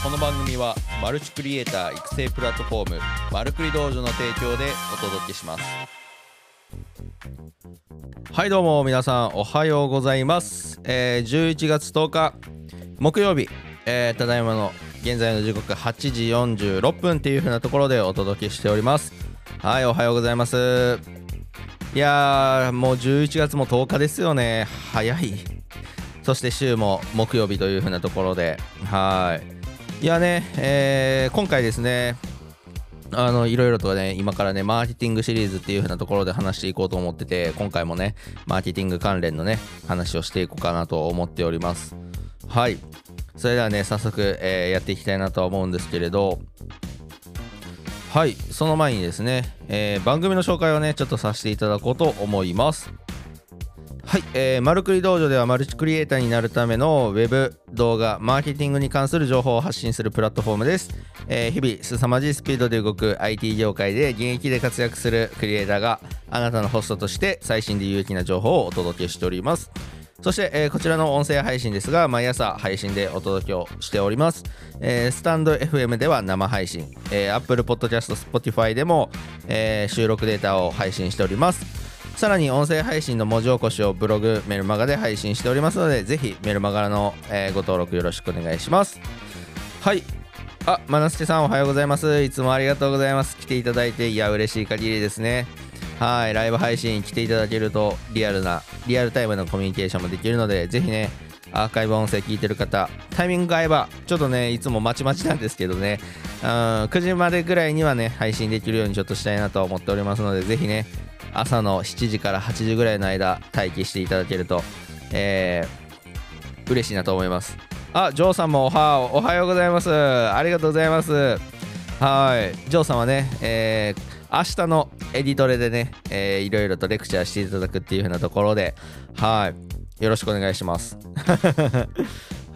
この番組はマルチクリエイター育成プラットフォームマルクリ道場の提供でお届けします。はいどうも皆さんおはようございます、えー11月10日木曜日、えーただいまの現在の時刻8時46分っていう風なところでお届けしております。はいおはようございます。いやーもう11月も10日ですよね。早い。そして週も木曜日という風なところで。はい。いやね、えー今回ですねあのいろいろとね今からねマーケティングシリーズっていう風なところで話していこうと思ってて今回もねマーケティング関連のね話をしていこうかなと思っております。はい。それではね早速、えーやっていきたいなとは思うんですけれど。はい。その前にですね、えー番組の紹介をねちょっとさせていただこうと思います。はい、えー、マルクリ道場ではマルチクリエイターになるためのウェブ動画マーケティングに関する情報を発信するプラットフォームです、えー日々凄まじいスピードで動く IT 業界で現役で活躍するクリエイターがあなたのホストとして最新で有益な情報をお届けしております。そして、えーこちらの音声配信ですが毎朝配信でお届けをしております、えースタンド FM では生配信、えー Apple Podcast、Spotify でも、えー収録データを配信しております。さらに音声配信の文字起こしをブログメルマガで配信しておりますのでぜひメルマガの、えご登録よろしくお願いします。はい。あまなすけさんおはようございます。いつもありがとうございます。来ていただいていや嬉しい限りですね。はい。ライブ配信来ていただけるとリアルなリアルタイムのコミュニケーションもできるのでぜひねアーカイブ音声聞いてる方タイミングが合えばちょっとねいつもまちまちなんですけどね。うん9時までぐらいにはね配信できるようにちょっとしたいなと思っておりますのでぜひね朝の7時から8時ぐらいの間待機していただけるとえー嬉しいなと思います。あジョーさんもおはおはようございます。ありがとうございます。はい。ジョーさんはね、えー明日のエディトレでね、えーいろいろとレクチャーしていただくっていう風なところではい。よろしくお願いします。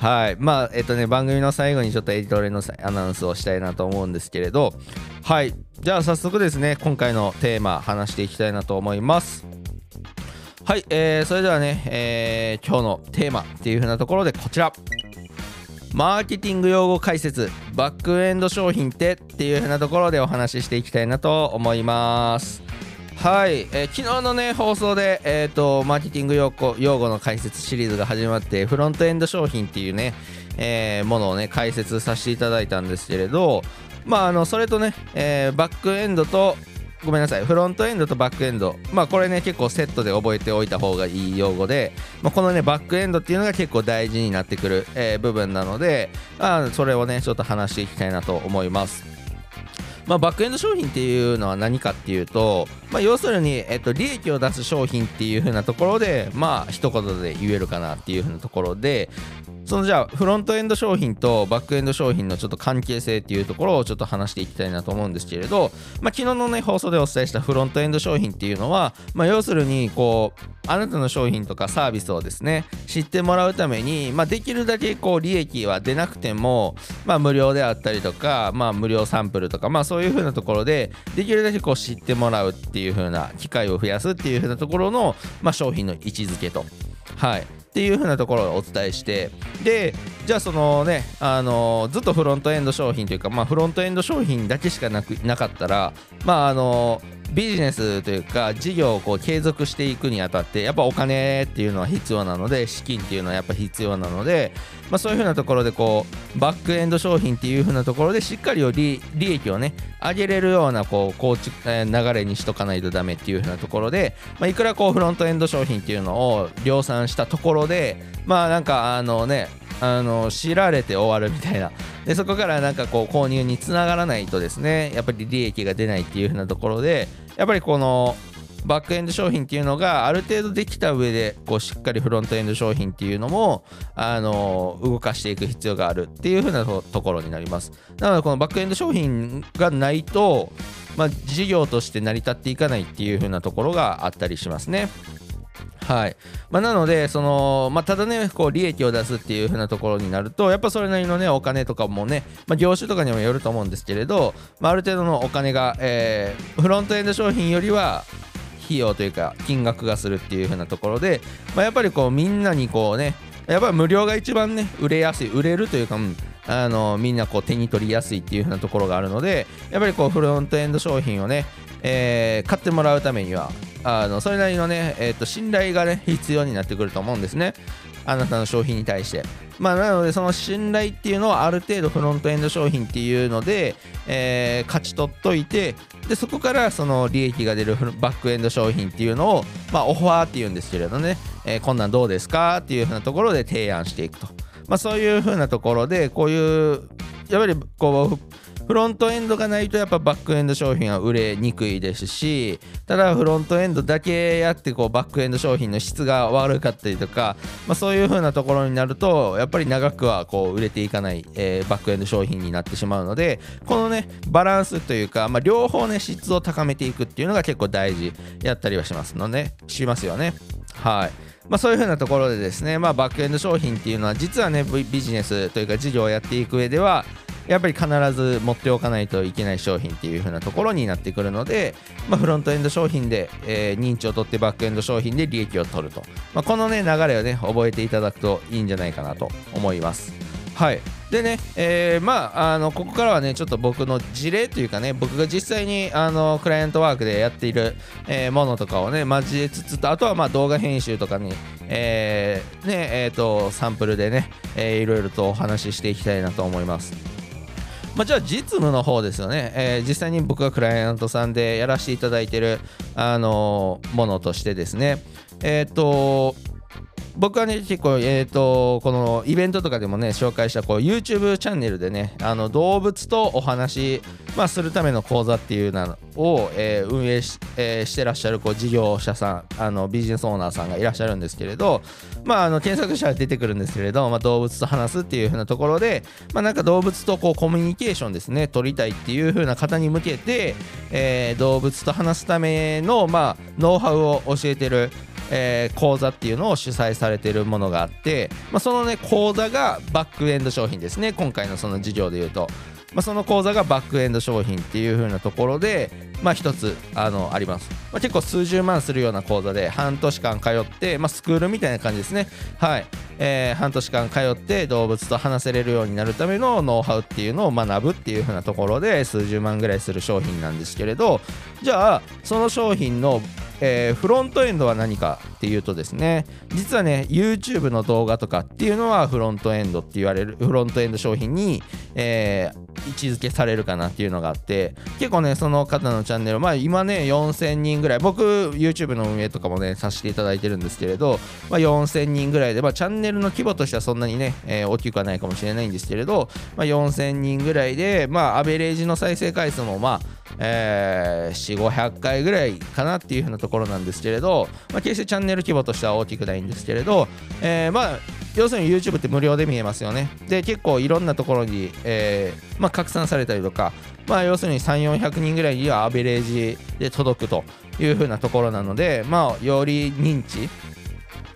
はい。まあえっとね番組の最後にちょっとエディトレのアナウンスをしたいなと思うんですけれど。はい。じゃあ早速ですね今回のテーマ話していきたいなと思います。はい、えーそれではね、えー今日のテーマっていう風なところでこちら。マーケティング用語解説バックエンド商品ってっていう風なところでお話ししていきたいなと思います。はい、えー昨日のね放送で、えー、とマーケティング用語用語の解説シリーズが始まってフロントエンド商品っていうね、えーものをね解説させていただいたんですけれどまああのそれとね、えーバックエンドとごめんなさいフロントエンドとバックエンド。まあこれね結構セットで覚えておいた方がいい用語で、まあ、このねバックエンドっていうのが結構大事になってくる、え部分なのであそれをねちょっと話していきたいなと思います。まあ、バックエンド商品っていうのは何かっていうと、まあ、要するに、えっと、利益を出す商品っていう風なところでまあ一言で言えるかなっていう風なところでそのじゃあフロントエンド商品とバックエンド商品のちょっと関係性っていうところをちょっと話していきたいなと思うんですけれど、まあ、昨日のね放送でお伝えしたフロントエンド商品っていうのは、まあ、要するにこうあなたの商品とかサービスをですね知ってもらうために、まあ、できるだけこう利益は出なくても、まあ、無料であったりとか、まあ、無料サンプルとか、まあ、そういう風なところでできるだけこう知ってもらうっていう風な機会を増やすっていう風なところの、まあ、商品の位置づけと。はいっていう風なところをお伝えしてでじゃあそのねあのずっとフロントエンド商品というかまあフロントエンド商品だけしかなくなかったらまああのビジネスというか事業をこう継続していくにあたってやっぱお金っていうのは必要なので資金っていうのはやっぱ必要なので、まあ、そういうふうなところでこうバックエンド商品っていうふうなところでしっかり利利益をね上げれるようなこう構築、え流れにしとかないとダメっていうふうなところで、まあ、いくらこうフロントエンド商品っていうのを量産したところでまあなんかあのねあの知られて終わるみたいな。でそこからなんかこう購入につながらないとですねやっぱり利益が出ないっていう風なところでやっぱりこのバックエンド商品っていうのがある程度できた上でこうしっかりフロントエンド商品っていうのもあの動かしていく必要があるっていう風なところになります。なのでこのバックエンド商品がないと、まあ、事業として成り立っていかないっていう風なところがあったりしますね。はい。まあ、なのでその、まあ、ただねこう利益を出すっていう風なところになるとやっぱそれなりのねお金とかもね、まあ、業種とかにもよると思うんですけれど、まあ、ある程度のお金が、えーフロントエンド商品よりは費用というか金額がするっていう風なところで、まあ、やっぱりこうみんなにこうねやっぱり無料が一番ね売れやすい売れるというか、うんあのみんなこう手に取りやすいっていう風なところがあるのでやっぱりこうフロントエンド商品をね、えー、買ってもらうためにはあのそれなりのね、えー、と信頼がね必要になってくると思うんですね。あなたの商品に対して。まあ、なのでその信頼っていうのをある程度フロントエンド商品っていうので、えー、勝ち取っといてでそこからその利益が出るバックエンド商品っていうのを、まあ、オファーっていうんですけれどね、えー、こんなんどうですか？っていうふうなところで提案していくと、まあ、そういうふうなところでこういうやっぱりこうフロントエンドがないとやっぱバックエンド商品は売れにくいですしただフロントエンドだけやってこうバックエンド商品の質が悪かったりとか、まあ、そういう風なところになるとやっぱり長くはこう売れていかない、えー、バックエンド商品になってしまうのでこのねバランスというか、まあ、両方ね質を高めていくっていうのが結構大事やったりはしますの、ね、しますよね。はい。まあ、そういうふうなところでですね、まあ、バックエンド商品っていうのは実はねビジネスというか事業をやっていく上ではやっぱり必ず持っておかないといけない商品っていう風なところになってくるので、まあ、フロントエンド商品で、えー、認知を取ってバックエンド商品で利益を取ると、まあ、このね流れをね覚えていただくといいんじゃないかなと思います。はい。でね、えー、まあ、あのここからはね、ちょっと僕の事例というかね、僕が実際にあのクライアントワークでやっている、えー、ものとかをね、交えつつと、あとはまあ動画編集とかに、えー、ね、えっ、と、サンプルでね、えー、いろいろとお話ししていきたいなと思います。まあ、じゃあ実務の方ですよね、えー、実際に僕がクライアントさんでやらせていただいてる、あのー、ものとしてですねえっ、と僕はね結構え、ー、とこのイベントとかでもね紹介したこう YouTube チャンネルでねあの動物とお話、まあ、するための講座っていうのを、えー、運営し,、えー、してらっしゃるこう事業者さんあのビジネスオーナーさんがいらっしゃるんですけれどまああの検索したら出てくるんですけれど、まあ、動物と話すっていう風なところでまあなんか動物とこうコミュニケーションですね取りたいっていう風な方に向けて、えー、動物と話すためのまあノウハウを教えてるえー、講座っていうのを主催されてるものがあって、まあ、そのね講座がバックエンド商品ですね。今回のその事業でいうと、まあ、その講座がバックエンド商品っていう風なところでまあ一つあのあります、まあ、結構数十万するような講座で半年間通って、まあ、スクールみたいな感じですね。はい、えー、半年間通って動物と話せれるようになるためのノウハウっていうのを学ぶっていう風なところで数十万ぐらいする商品なんですけれどじゃあその商品のえー、フロントエンドは何かっていうとですね実はね YouTube の動画とかっていうのはフロントエンドって言われるフロントエンド商品に、えー、位置づけされるかなっていうのがあって結構ねその方のチャンネルまあ今ね4000人ぐらい僕 YouTube の運営とかもねさせていただいてるんですけれど、まあ、4000人ぐらいで、まあ、チャンネルの規模としてはそんなにね、えー、大きくはないかもしれないんですけれど、まあ、4000人ぐらいでまあアベレージの再生回数もまあえー、4500回ぐらいかなっていう風なところころなんですけれど、まあ、決してチャンネル規模としては大きくないんですけれど、えー、まあ要するに YouTube って無料で見えますよね。で結構いろんなところに、えーまあ、拡散されたりとか、まあ、要するに3400人ぐらいにはアベレージで届くという風なところなので、まあ、より認知、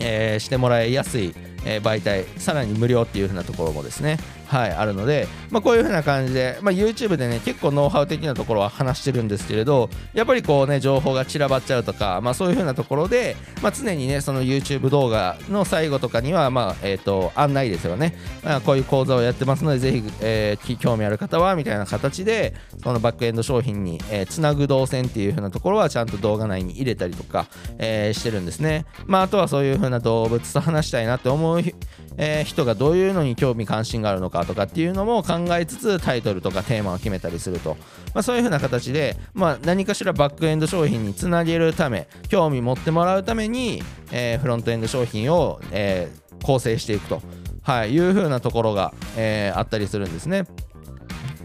えー、してもらいやすい、え、媒体さらに無料っていう風なところもですねはい、あるので、まあ、こういう風な感じで、まあ、YouTube でね結構ノウハウ的なところは話してるんですけれどやっぱりこうね情報が散らばっちゃうとか、まあ、そういう風なところで、まあ、常にねその YouTube 動画の最後とかには、まあえーと、案内ですよね、まあ、こういう講座をやってますのでぜひ、えー、興味ある方はみたいな形でそのバックエンド商品に、えー、つなぐ動線っていう風なところはちゃんと動画内に入れたりとか、えー、してるんですね、まあ、あとはそういう風な動物と話したいなって思う、えー、人がどういうのに興味関心があるのかとかっていうのも考えつつタイトルとかテーマを決めたりすると、まあ、そういう風な形で、まあ、何かしらバックエンド商品につなげるため興味持ってもらうために、えー、フロントエンド商品を、えー、構成していくと、はい、いう風なところが、えー、あったりするんですね。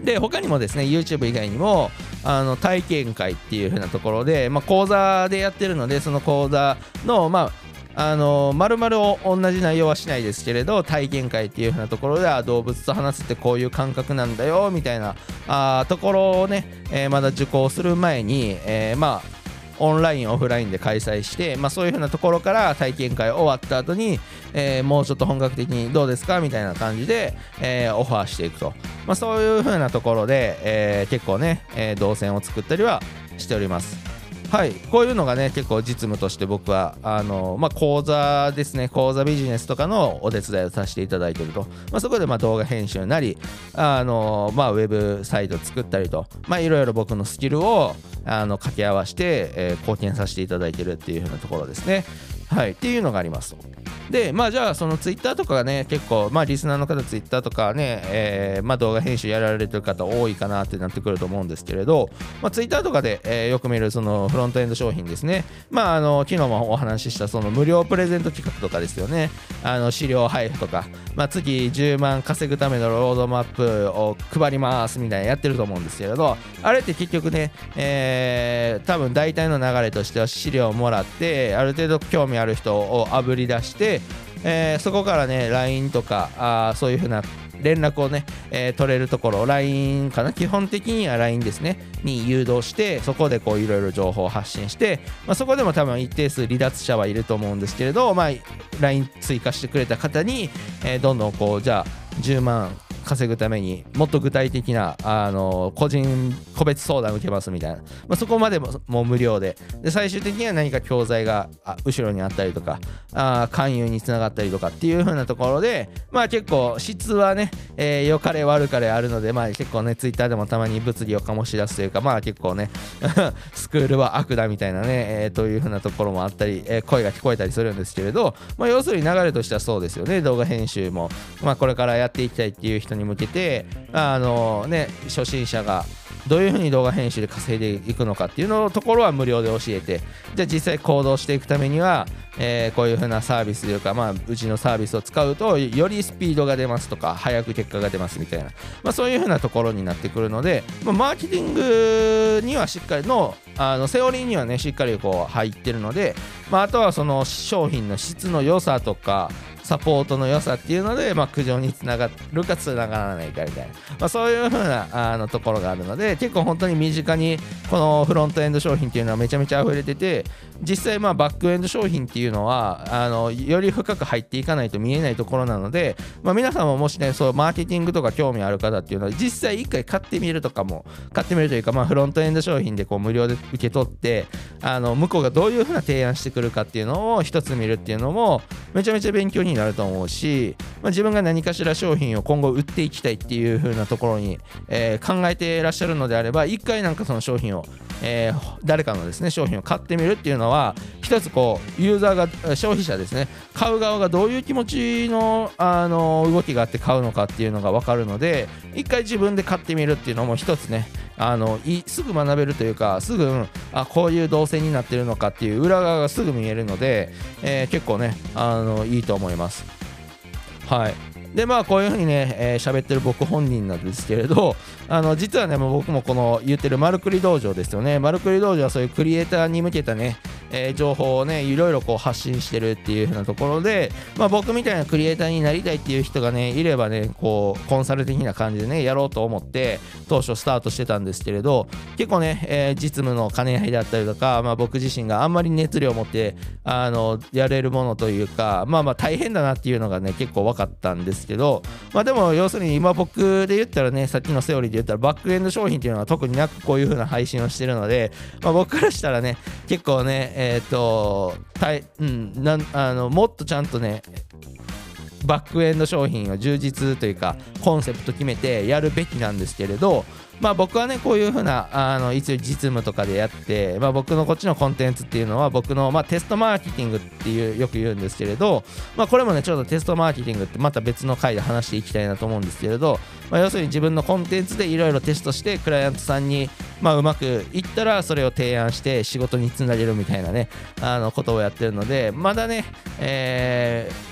で他にもですね YouTube 以外にもあの体験会っていう風なところで、まあ、講座でやってるのでその講座の、まあ、あのまるまる同じ内容はしないですけれど体験会っていう風なところでは動物と話すってこういう感覚なんだよみたいなあところをね、えー、まだ受講する前に、えー、まあオンラインオフラインで開催して、まあ、そういう風なところから体験会終わった後に、えー、もうちょっと本格的にどうですかみたいな感じで、えー、オファーしていくと、まあ、そういう風なところで、えー、結構ね、え動線を作ったりはしております。はい。こういうのがね結構実務として僕はあの、まあ、講座ですね。講座ビジネスとかのお手伝いをさせていただいてると、まあ、そこでま動画編集なりあの、まあ、ウェブサイト作ったりと、いろいろ僕のスキルをあの掛け合わせて、えー、貢献させていただいてるっていう風なところですね。はい、っていうのがあります。で、まあじゃあそのツイッターとかがね、結構、まあリスナーの方ツイッターとかね、えー、まあ動画編集やられてる方多いかなってなってくると思うんですけれど、まあツイッターとかで、えー、よく見るそのフロントエンド商品ですね。まああの、昨日もお話ししたその無料プレゼント企画とかですよね。あの、資料配布とか、まあ次10万稼ぐためのロードマップを配りますみたいなやってると思うんですけれど、あれって結局ね、えー、多分大体の流れとしては資料をもらって、ある程度興味ある人をあぶり出して、えー、そこからね LINE とかあそういうふうな連絡をね、えー、取れるところ LINE かな？基本的には LINE ですね。に誘導してそこでこういろいろ情報を発信して、まあ、そこでも多分一定数離脱者はいると思うんですけれど、まあ、LINE 追加してくれた方に、えー、どんどんこうじゃあ10万稼ぐためにもっと具体的なあの個人個別相談受けますみたいな、まあ、そこまでももう無料で。で最終的には何か教材が後ろにあったりとかあ勧誘につながったりとかっていう風なところでまあ結構質はね、えー、良かれ悪かれあるのでまあ結構ねツイッターでもたまに物議を醸し出すというかまあ結構ね スクールは悪だみたいなね、えー、という風なところもあったり、えー、声が聞こえたりするんですけれど、まあ、要するに流れとしてはそうですよね。動画編集も、まあ、これからやっていきたいっていう人にに向けてあのね初心者がどういうふうに動画編集で稼いでいくのかっていうのところは無料で教えてじゃあ実際行動していくためには、えー、こういうふうなサービスというか、まあ、うちのサービスを使うとよりスピードが出ますとか早く結果が出ますみたいな、まあ、そういうふうなところになってくるので、まあ、マーケティングにはしっかりのあのセオリーにはねしっかりこう入ってるので、まあ、あとはその商品の質の良さとかサポートの良さっていうので、まあ、苦情につながるかつながらないかみたいな、まあ、そういう風なあのところがあるので結構本当に身近にこのフロントエンド商品っていうのはめちゃめちゃ溢れてて実際まあバックエンド商品っていうのはあのより深く入っていかないと見えないところなので、まあ、皆さんももしねそうマーケティングとか興味ある方っていうのは実際一回買ってみるとかも買ってみるというか、まあ、フロントエンド商品でこう無料で受け取ってあの向こうがどういう風な提案してくるかっていうのを一つ見るっていうのもめちゃめちゃ勉強になると思うし、まあ、自分が何かしら商品を今後売っていきたいっていう風なところに、えー、考えていらっしゃるのであれば一回なんかその商品を、えー、誰かのですね商品を買ってみるっていうのは一つこうユーザーが消費者ですね買う側がどういう気持ちのあの動きがあって買うのかっていうのが分かるので一回自分で買ってみるっていうのも一つねあのすぐ学べるというかすぐ、あこういう動線になってるのかっていう裏側がすぐ見えるので、えー、結構ねあのいいと思います。はい。でまあこういうふうにねえー、喋ってる僕本人なんですけれどあの実はねもう僕もこの言ってるマルクリ道場ですよね。マルクリ道場はそういうクリエイターに向けたねえー、情報をねいろいろこう発信してるっていう風なところで、まあ、僕みたいなクリエイターになりたいっていう人がねいればねこうコンサル的な感じでねやろうと思って当初スタートしてたんですけれど結構ね、えー、実務の兼ね合いであったりとか、まあ、僕自身があんまり熱量を持ってあのやれるものというかまあまあ大変だなっていうのがね結構分かったんですけどまあでも要するに今僕で言ったらねさっきのセオリーで言ったらバックエンド商品っていうのは特になくこういう風な配信をしてるので、まあ、僕からしたらね結構ねえっ、ー、とたい、うん、なんあのもっとちゃんとねバックエンド商品を充実というかコンセプト決めてやるべきなんですけれどまあ僕はねこういう風なあの一応実務とかでやって、まあ、僕のこっちのコンテンツっていうのは僕の、まあ、テストマーケティングっていうよく言うんですけれど、まあ、これもねちょっとテストマーケティングってまた別の回で話していきたいなと思うんですけれど、まあ、要するに自分のコンテンツでいろいろテストしてクライアントさんに、まあ、うまくいったらそれを提案して仕事につなげるみたいなねあのことをやってるのでまだね、えー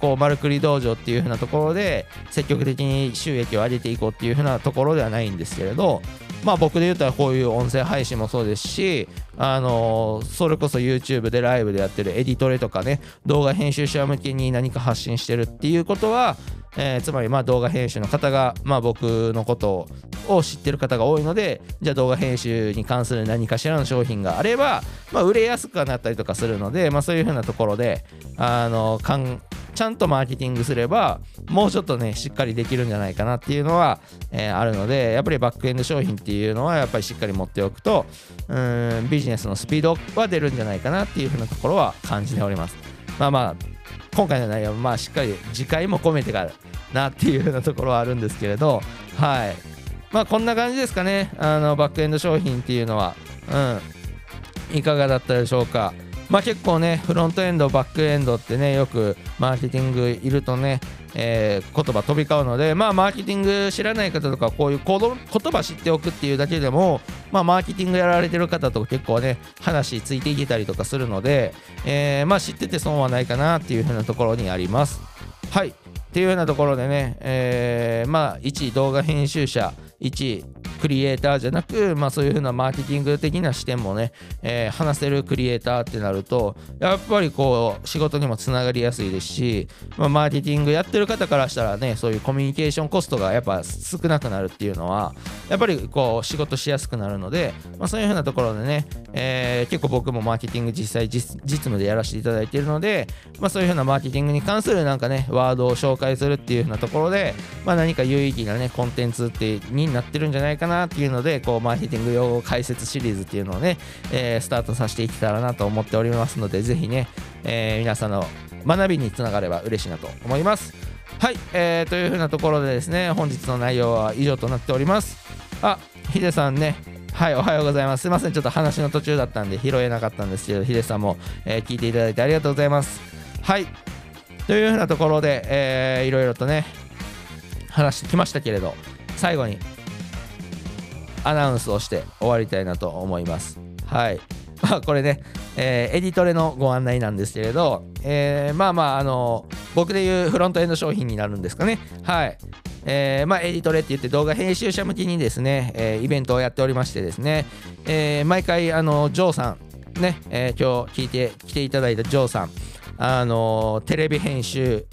こう、マルクリ道場っていう風なところで、積極的に収益を上げていこうっていう風なところではないんですけれど、まあ僕で言ったらこういう音声配信もそうですし、あの、それこそ YouTube でライブでやってるエディトレとかね、動画編集者向けに何か発信してるっていうことは、えー、つまりまあ動画編集の方が、まあ、僕のことを知ってる方が多いのでじゃあ動画編集に関する何かしらの商品があれば、まあ、売れやすくなったりとかするので、まあ、そういうふうなところであのちゃんとマーケティングすればもうちょっとねしっかりできるんじゃないかなっていうのは、えー、あるのでやっぱりバックエンド商品っていうのはやっぱりしっかり持っておくとうんビジネスのスピードは出るんじゃないかなっていうふうなところは感じております。まあまあ今回の内容まあしっかり次回も込めてからなっていうふうなところはあるんですけれどはい。まあこんな感じですかね。あのバックエンド商品っていうのは。うん。いかがだったでしょうか。まあ結構ねフロントエンドバックエンドってねよくマーケティングいるとねえー、言葉飛び交うので、まあ、マーケティング知らない方とか、こういう言葉知っておくっていうだけでも、まあ、マーケティングやられてる方と結構ね、話ついていけたりとかするので、えー、まあ、知ってて損はないかなっていう風なところにあります。はい。っていうようなところでね、えー、まあ、1動画編集者、1クリエイターじゃなく、まあ、そういう風なマーケティング的な視点もね、えー、話せるクリエイターってなるとやっぱりこう仕事にもつながりやすいですし、まあ、マーケティングやってる方からしたらねそういうコミュニケーションコストがやっぱ少なくなるっていうのはやっぱりこう仕事しやすくなるので、まあ、そういう風なところでね、えー、結構僕もマーケティング実際実務でやらせていただいているので、まあ、そういう風なマーケティングに関するなんかねワードを紹介するっていう風なところで、ま、何か有意義なねコンテンツってにになってるんじゃないかなっていうのでこうマーケティング用語解説シリーズっていうのをね、えー、スタートさせていけたらなと思っておりますのでぜひね、えー、皆さんの学びにつながれば嬉しいなと思いますはい、えー、というふうなところでですね本日の内容は以上となっておりますあヒデさんねはい、おはようございます。すいません、ちょっと話の途中だったんで拾えなかったんですけど、ヒデさんも、えー、聞いていただいてありがとうございます。はい、というふうなところで、えー、いろいろとね、話してきましたけれど、最後にアナウンスをして終わりたいなと思います。はい。まあこれね、えー、エディトレのご案内なんですけれど、えー、まあまあ、あの僕でいうフロントエンド商品になるんですかね。はい。えー、まあ、エディトレって言って動画編集者向けにですね、え、イベントをやっておりましてですね、え、毎回、あの、ジョーさん、ね、え今日聞いて来ていただいたジョーさん、あのテレビ編集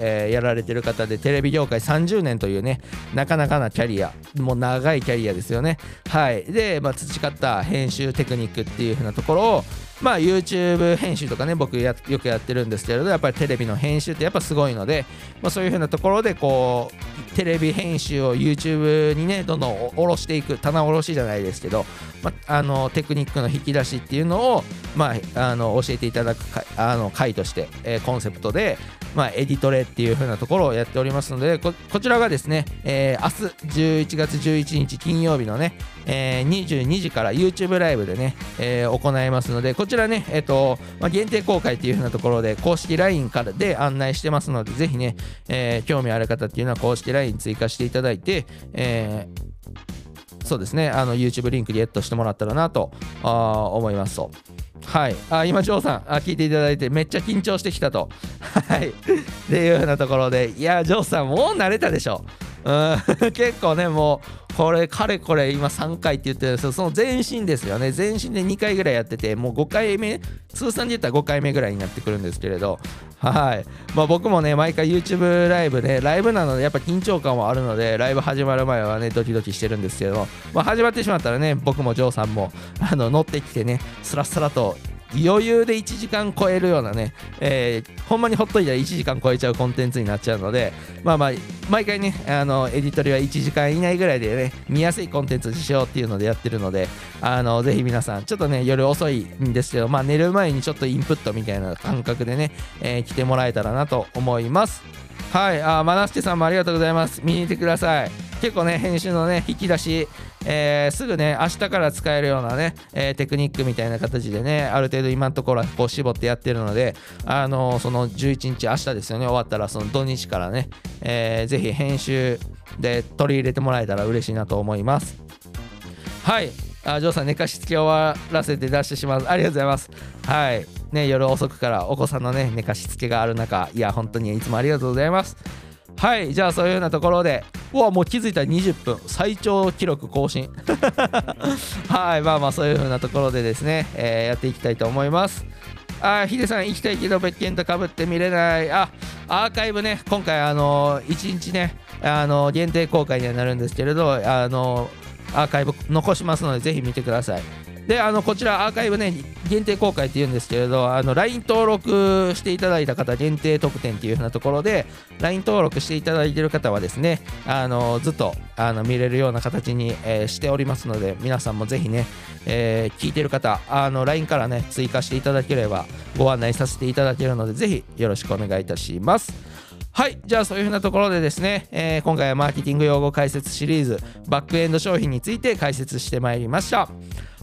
えー、やられてる方でテレビ業界30年というねなかなかなキャリアもう長いキャリアですよね。はい。で、まあ、培った編集テクニックっていう風なところをまあ YouTube 編集とかね僕よくやってるんですけれどやっぱりテレビの編集ってやっぱすごいので、まあ、そういう風なところでこうテレビ編集を YouTube にねどんどん下ろしていく棚卸しじゃないですけど、まあ、あのテクニックの引き出しっていうのを、まあ、あの教えていただくあの回として、えー、コンセプトで、まあ、エディトレっていう風なところをやっておりますのでこちらがですね、えー、明日11月11日金曜日のね、えー、22時から YouTube ライブでね、えー、行いますのでこちらね、えっ、ー、とまあ、限定公開っていう風なところで公式 LINE からで案内してますのでぜひね、えー、興味ある方っていうのは公式 LINE 追加していただいて、え、そうですねあの YouTube リンクゲットしてもらったらなと思いますと。はい。あ、今、ジョーさん、あ、聞いていただいて、めっちゃ緊張してきたと。はい。っていうようなところで、いや、ジョーさん、もう慣れたでしょ。うん、結構ね、もう、これ、かれこれ、今3回って言ってるんですけど、その前身ですよね。前身で2回ぐらいやってて、もう5回目、通算で言ったら5回目ぐらいになってくるんですけれど、はい。まあ、僕もね、毎回 YouTube ライブで、ライブなので、やっぱ緊張感はあるので、ライブ始まる前はね、ドキドキしてるんですけど、まあ、始まってしまったらね、僕もジョーさんも、あの、乗ってきてね、スラスラと余裕で1時間超えるようなね、えー、ほんまにほっといたら1時間超えちゃうコンテンツになっちゃうので、まあまあ、毎回ね、あの、エディトリは1時間以内ぐらいでね、見やすいコンテンツにしようっていうのでやってるので、あの、ぜひ皆さん、ちょっとね、夜遅いんですけど、まあ寝る前にちょっとインプットみたいな感覚でね、えー、来てもらえたらなと思います。はい、あ、まなすけさんもありがとうございます。見に行ってください。結構ね、編集のね、引き出し、えー、すぐね、明日から使えるようなね、えー、テクニックみたいな形でね、ある程度今のところはこう絞ってやってるので、あのー、その11日、明日ですよね、終わったらその土日からね、えー、ぜひ編集で取り入れてもらえたら嬉しいなと思います。はい。あ、ジョーさん、寝かしつけ終わらせて出してしまう。ありがとうございます。はい。ね、夜遅くからお子さんのね、寝かしつけがある中、いや、本当にいつもありがとうございます。はい、じゃあそういうようなところで、うわ、もう気づいたら20分、最長記録更新。はい、まあまあそういう風なところでですね、えー、やっていきたいと思います。あ、ヒデさん行きたいけど別件とかぶって見れない。あ、アーカイブね、今回あのー、1日ね、あのー、限定公開にはなるんですけれど、あのー、アーカイブ残しますので、ぜひ見てください。であのこちらアーカイブね限定公開っていうんですけれどあの LINE 登録していただいた方限定特典っていう風なところで LINE 登録していただいている方はですねあのずっとあの見れるような形に、えーしておりますので皆さんもぜひね、えー聞いてる方あの LINE からね追加していただければご案内させていただけるのでぜひよろしくお願いいたします。はいじゃあそういうふうなところでですね、えー今回はマーケティング用語解説シリーズバックエンド商品について解説してまいりました。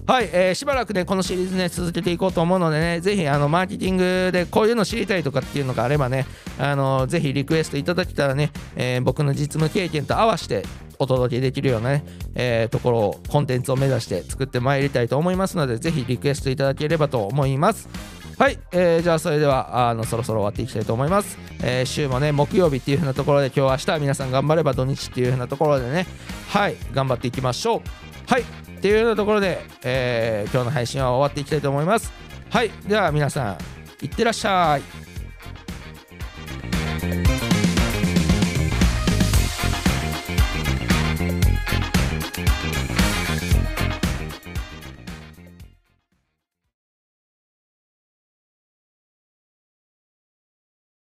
はい、えーしばらくねこのシリーズね続けていこうと思うのでねぜひあのマーケティングでこういうの知りたいとかっていうのがあればねあのぜひリクエストいただけたらね、えー僕の実務経験と合わせてお届けできるようなね、えーところをコンテンツを目指して作ってまいりたいと思いますのでぜひリクエストいただければと思います。はい、えーじゃあそれではあのそろそろ終わっていきたいと思います、えー週もね木曜日っていう風なところで今日明日皆さん頑張れば土日っていう風なところでねはい頑張っていきましょう。はいっていうようなところで、えー今日の配信は終わっていきたいと思います。はい。では皆さんいってらっしゃい。